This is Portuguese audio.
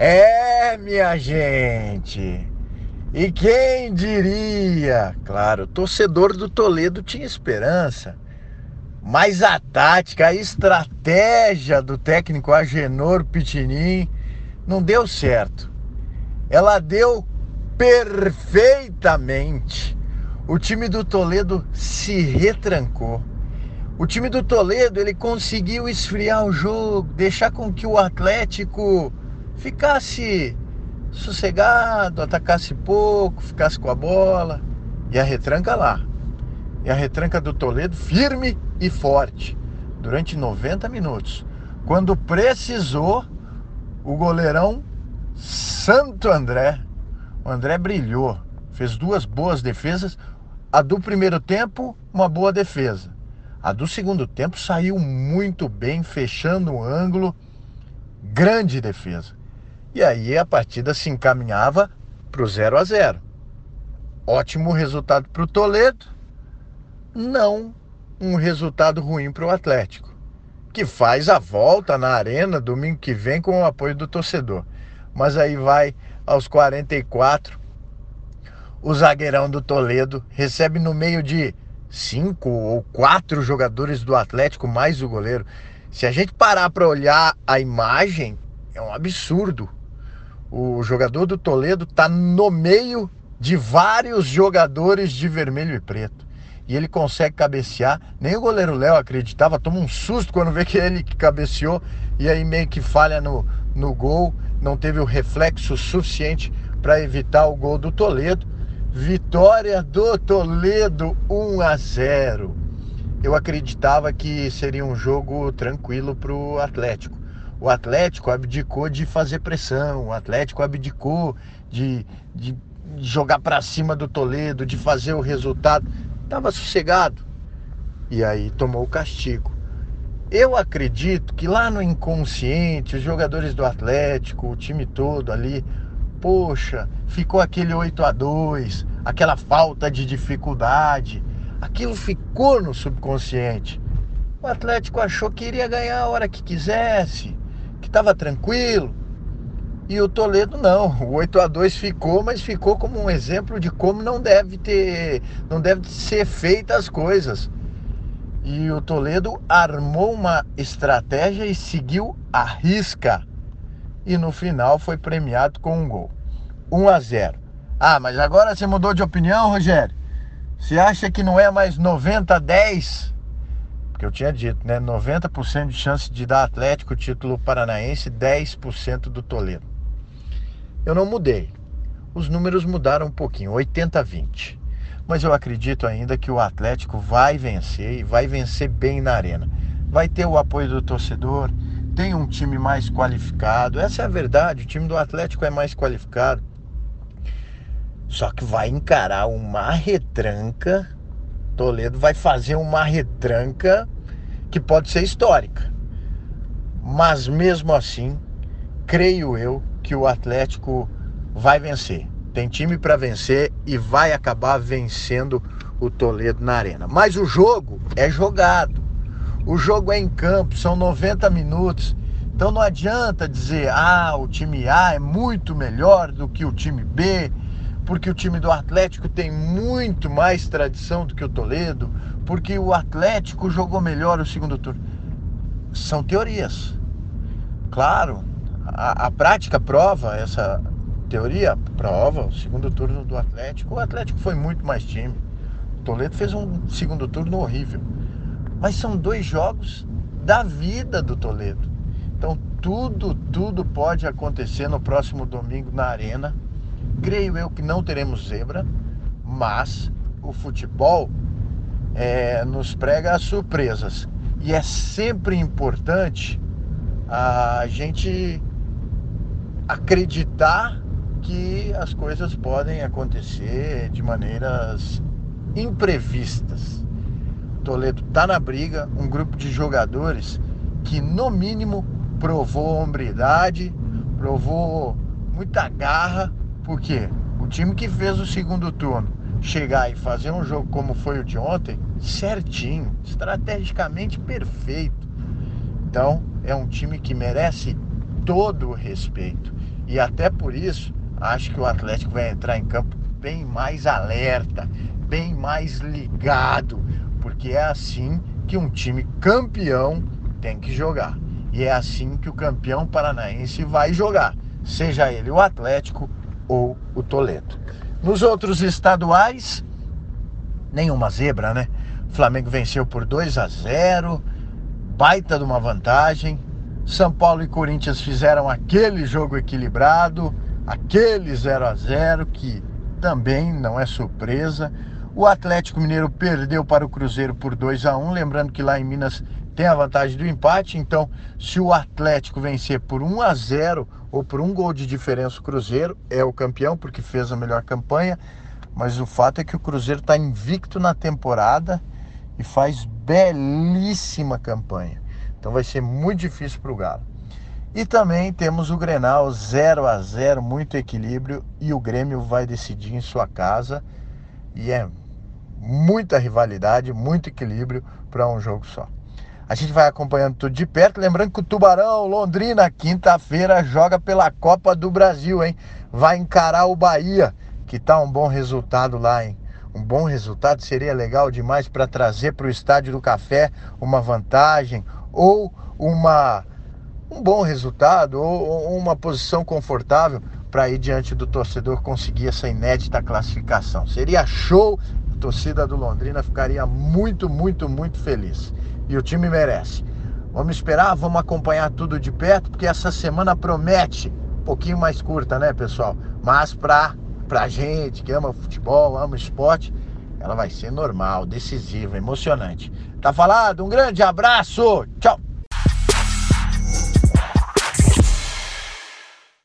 É, minha gente. E quem diria? Claro, o torcedor do Toledo tinha esperança. Mas a tática, a estratégia do técnico Agenor Pitinin não deu certo. Ela deu perfeitamente. O time do Toledo se retrancou. O time do Toledo ele conseguiu esfriar o jogo, deixar com que o Atlético ficasse sossegado, atacasse pouco, ficasse com a bola. E a retranca lá. E a retranca do Toledo firme e forte durante 90 minutos. Quando precisou, o goleirão Santo André, o André brilhou, fez duas boas defesas. A do primeiro tempo, uma boa defesa. A do segundo tempo saiu muito bem, fechando o ângulo. Grande defesa. E aí a partida se encaminhava para o 0 a 0. Ótimo resultado para o Toledo, não um resultado ruim para o Atlético, que faz a volta na arena domingo que vem com o apoio do torcedor. Mas aí vai aos 44, o zagueirão do Toledo recebe no meio de cinco ou quatro jogadores do Atlético, mais o goleiro. Se a gente parar para olhar a imagem, é um absurdo. O jogador do Toledo está no meio de vários jogadores de vermelho e preto. E ele consegue cabecear. Nem o goleiro Léo acreditava, toma um susto quando vê que ele que cabeceou e aí meio que falha no, no gol. Não teve o reflexo suficiente para evitar o gol do Toledo. Vitória do Toledo 1 a 0. Eu acreditava que seria um jogo tranquilo para o Atlético. O Atlético abdicou de fazer pressão, o Atlético abdicou de, de jogar para cima do Toledo, de fazer o resultado. Estava sossegado. E aí tomou o castigo. Eu acredito que lá no inconsciente, os jogadores do Atlético, o time todo ali, poxa, ficou aquele 8 a 2 aquela falta de dificuldade. Aquilo ficou no subconsciente. O Atlético achou que iria ganhar a hora que quisesse, que estava tranquilo. E o Toledo não. O 8 a 2 ficou, mas ficou como um exemplo de como não deve ter, não deve ser feitas as coisas. E o Toledo armou uma estratégia e seguiu a risca. E no final foi premiado com um gol. 1 a 0. Ah, mas agora você mudou de opinião, Rogério? Você acha que não é mais 90 a 10? Porque eu tinha dito, né? 90% de chance de dar Atlético título paranaense, 10% do Toledo. Eu não mudei. Os números mudaram um pouquinho, 80 a 20. Mas eu acredito ainda que o Atlético vai vencer e vai vencer bem na arena. Vai ter o apoio do torcedor, tem um time mais qualificado. Essa é a verdade, o time do Atlético é mais qualificado. Só que vai encarar uma retranca. Toledo vai fazer uma retranca que pode ser histórica. Mas mesmo assim, creio eu que o Atlético vai vencer. Tem time para vencer e vai acabar vencendo o Toledo na arena. Mas o jogo é jogado. O jogo é em campo, são 90 minutos. Então não adianta dizer, ah, o time A é muito melhor do que o time B porque o time do Atlético tem muito mais tradição do que o Toledo, porque o Atlético jogou melhor o segundo turno. São teorias. Claro, a, a prática prova essa teoria, prova o segundo turno do Atlético. O Atlético foi muito mais time. O Toledo fez um segundo turno horrível. Mas são dois jogos da vida do Toledo. Então tudo, tudo pode acontecer no próximo domingo na Arena Creio eu que não teremos zebra, mas o futebol é, nos prega as surpresas. E é sempre importante a gente acreditar que as coisas podem acontecer de maneiras imprevistas. Toledo está na briga, um grupo de jogadores que no mínimo provou hombridade, provou muita garra porque o time que fez o segundo turno chegar e fazer um jogo como foi o de ontem, certinho, estrategicamente perfeito. Então, é um time que merece todo o respeito. E até por isso, acho que o Atlético vai entrar em campo bem mais alerta, bem mais ligado, porque é assim que um time campeão tem que jogar. E é assim que o campeão paranaense vai jogar, seja ele o Atlético ou o Toledo. Nos outros estaduais, nenhuma zebra, né? O Flamengo venceu por 2 a 0, baita de uma vantagem. São Paulo e Corinthians fizeram aquele jogo equilibrado, aquele 0 a 0 que também não é surpresa. O Atlético Mineiro perdeu para o Cruzeiro por 2 a 1, lembrando que lá em Minas tem a vantagem do empate, então se o Atlético vencer por 1 a 0 ou por um gol de diferença o Cruzeiro é o campeão porque fez a melhor campanha, mas o fato é que o Cruzeiro está invicto na temporada e faz belíssima campanha. Então vai ser muito difícil para o Galo. E também temos o Grenal 0 a 0 muito equilíbrio e o Grêmio vai decidir em sua casa e é muita rivalidade, muito equilíbrio para um jogo só. A gente vai acompanhando tudo de perto. Lembrando que o Tubarão, Londrina, quinta-feira, joga pela Copa do Brasil, hein? Vai encarar o Bahia, que tá um bom resultado lá, hein? Um bom resultado seria legal demais para trazer para o Estádio do Café uma vantagem ou uma um bom resultado ou uma posição confortável para ir diante do torcedor conseguir essa inédita classificação. Seria show, a torcida do Londrina ficaria muito, muito, muito feliz e o time merece. Vamos esperar, vamos acompanhar tudo de perto, porque essa semana promete um pouquinho mais curta, né, pessoal? Mas para pra gente que ama futebol, ama esporte, ela vai ser normal, decisiva, emocionante. Tá falado? Um grande abraço. Tchau.